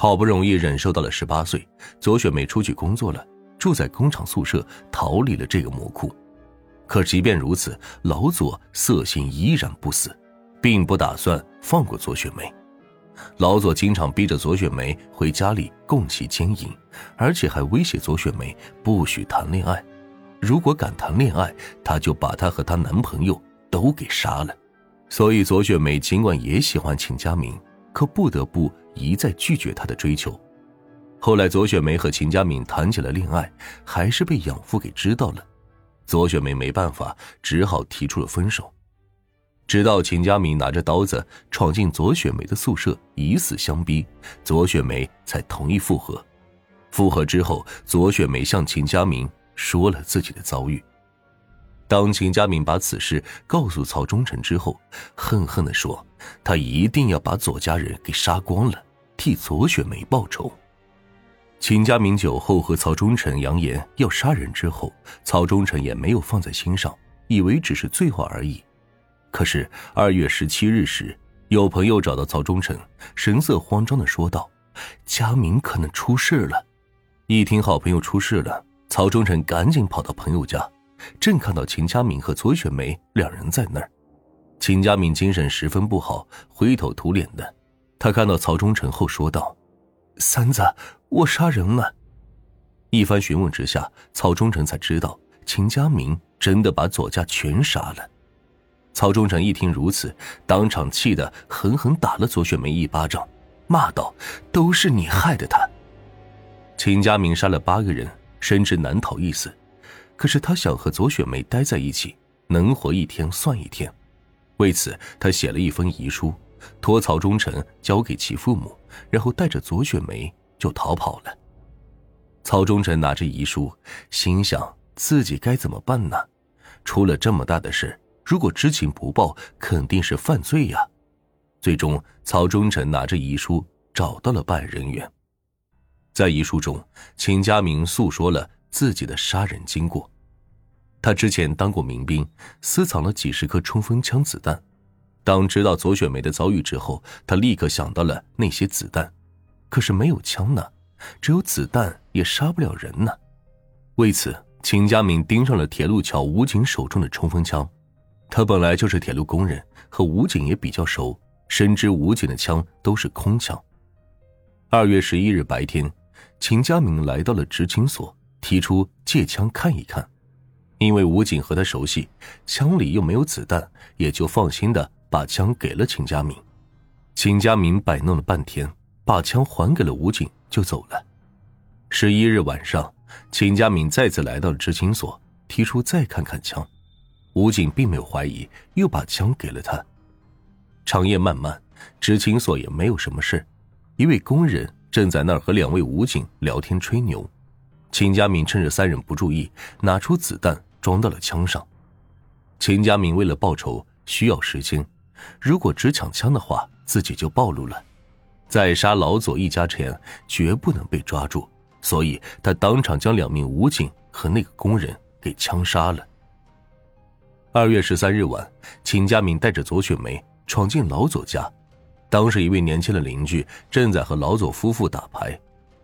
好不容易忍受到了十八岁，左雪梅出去工作了，住在工厂宿舍，逃离了这个魔窟。可即便如此，老左色心依然不死，并不打算放过左雪梅。老左经常逼着左雪梅回家里供其奸淫，而且还威胁左雪梅不许谈恋爱，如果敢谈恋爱，他就把她和她男朋友都给杀了。所以左雪梅尽管也喜欢秦家明，可不得不一再拒绝他的追求。后来左雪梅和秦家敏谈起了恋爱，还是被养父给知道了。左雪梅没办法，只好提出了分手。直到秦家敏拿着刀子闯进左雪梅的宿舍，以死相逼，左雪梅才同意复合。复合之后，左雪梅向秦家敏说了自己的遭遇。当秦家敏把此事告诉曹忠臣之后，恨恨地说：“他一定要把左家人给杀光了，替左雪梅报仇。”秦家明酒后和曹忠臣扬言要杀人之后，曹忠臣也没有放在心上，以为只是醉话而已。可是二月十七日时，有朋友找到曹忠臣，神色慌张的说道：“家明可能出事了。”一听好朋友出事了，曹忠臣赶紧跑到朋友家。正看到秦佳敏和左雪梅两人在那儿，秦佳敏精神十分不好，灰头土脸的。他看到曹忠臣后说道：“三子，我杀人了。”一番询问之下，曹忠臣才知道秦佳明真的把左家全杀了。曹忠臣一听如此，当场气得狠狠打了左雪梅一巴掌，骂道：“都是你害的他！”秦佳明杀了八个人，深知难逃一死。可是他想和左雪梅待在一起，能活一天算一天。为此，他写了一封遗书，托曹忠臣交给其父母，然后带着左雪梅就逃跑了。曹忠臣拿着遗书，心想自己该怎么办呢？出了这么大的事，如果知情不报，肯定是犯罪呀。最终，曹忠臣拿着遗书找到了办案人员，在遗书中，秦家明诉说了。自己的杀人经过，他之前当过民兵，私藏了几十颗冲锋枪子弹。当知道左雪梅的遭遇之后，他立刻想到了那些子弹，可是没有枪呢，只有子弹也杀不了人呢。为此，秦家敏盯上了铁路桥武警手中的冲锋枪。他本来就是铁路工人，和武警也比较熟，深知武警的枪都是空枪。二月十一日白天，秦家敏来到了执勤所。提出借枪看一看，因为武警和他熟悉，枪里又没有子弹，也就放心的把枪给了秦家明。秦家明摆弄了半天，把枪还给了武警，就走了。十一日晚上，秦家明再次来到了执勤所，提出再看看枪。武警并没有怀疑，又把枪给了他。长夜漫漫，执勤所也没有什么事。一位工人正在那儿和两位武警聊天吹牛。秦家敏趁着三人不注意，拿出子弹装到了枪上。秦家敏为了报仇需要时间，如果只抢枪的话，自己就暴露了。在杀老左一家前，绝不能被抓住，所以他当场将两名武警和那个工人给枪杀了。二月十三日晚，秦家敏带着左雪梅闯进老左家，当时一位年轻的邻居正在和老左夫妇打牌。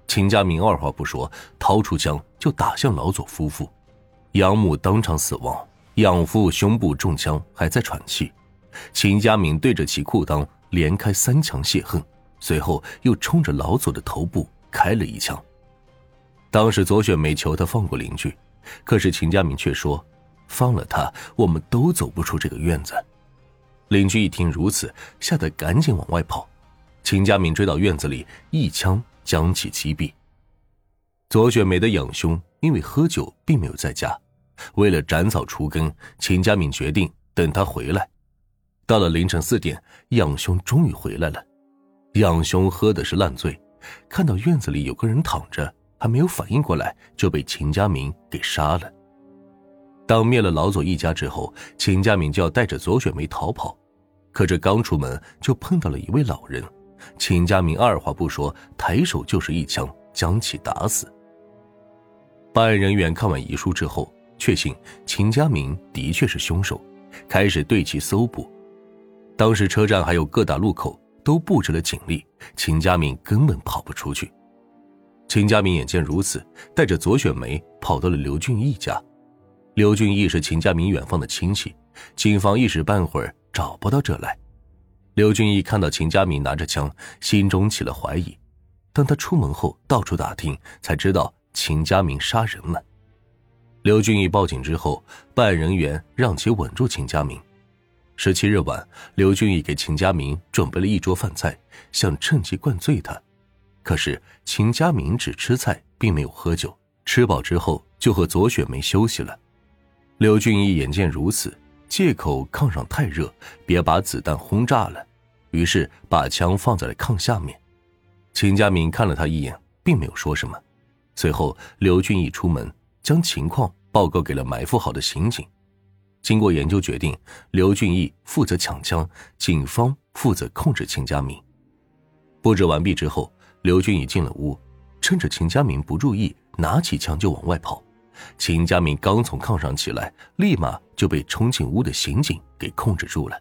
秦家明二话不说，掏出枪就打向老左夫妇，养母当场死亡，养父胸部中枪还在喘气。秦家明对着其裤裆连开三枪泄恨，随后又冲着老左的头部开了一枪。当时左雪梅求他放过邻居，可是秦家明却说：“放了他，我们都走不出这个院子。”邻居一听如此，吓得赶紧往外跑。秦家明追到院子里，一枪。将其击毙。左雪梅的养兄因为喝酒，并没有在家。为了斩草除根，秦家敏决定等他回来。到了凌晨四点，养兄终于回来了。养兄喝的是烂醉，看到院子里有个人躺着，还没有反应过来，就被秦家明给杀了。当灭了老左一家之后，秦家敏就要带着左雪梅逃跑，可这刚出门就碰到了一位老人。秦家明二话不说，抬手就是一枪，将其打死。办案人员看完遗书之后，确信秦家明的确是凶手，开始对其搜捕。当时车站还有各大路口都布置了警力，秦家明根本跑不出去。秦家明眼见如此，带着左雪梅跑到了刘俊义家。刘俊义是秦家明远方的亲戚，警方一时半会儿找不到这来。刘俊义看到秦家明拿着枪，心中起了怀疑。当他出门后，到处打听，才知道秦家明杀人了。刘俊义报警之后，办案人员让其稳住秦家明。十七日晚，刘俊义给秦家明准备了一桌饭菜，想趁机灌醉他。可是秦家明只吃菜，并没有喝酒。吃饱之后，就和左雪梅休息了。刘俊义眼见如此，借口炕上太热，别把子弹轰炸了，于是把枪放在了炕下面。秦家明看了他一眼，并没有说什么。随后，刘俊义出门，将情况报告给了埋伏好的刑警。经过研究，决定刘俊义负责抢枪，警方负责控制秦家明。布置完毕之后。刘俊义进了屋，趁着秦家明不注意，拿起枪就往外跑。秦家明刚从炕上起来，立马就被冲进屋的刑警给控制住了。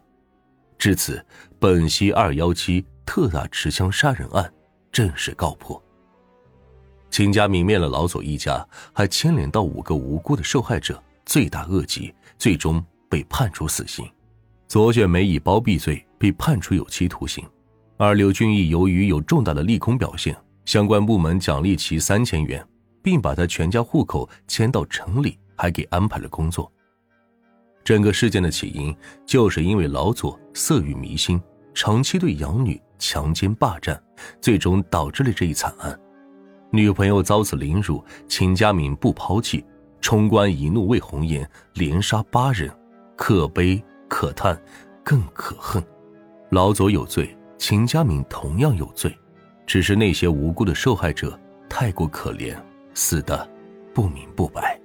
至此，本溪二幺七特大持枪杀人案正式告破。秦家泯灭了老左一家，还牵连到五个无辜的受害者，罪大恶极，最终被判处死刑。左雪梅以包庇罪被判处有期徒刑。而刘俊义由于有重大的立功表现，相关部门奖励其三千元，并把他全家户口迁到城里，还给安排了工作。整个事件的起因就是因为老左色欲迷心，长期对养女强奸霸占，最终导致了这一惨案。女朋友遭此凌辱，秦家敏不抛弃，冲冠一怒为红颜，连杀八人，可悲可叹，更可恨。老左有罪。秦家敏同样有罪，只是那些无辜的受害者太过可怜，死的不明不白。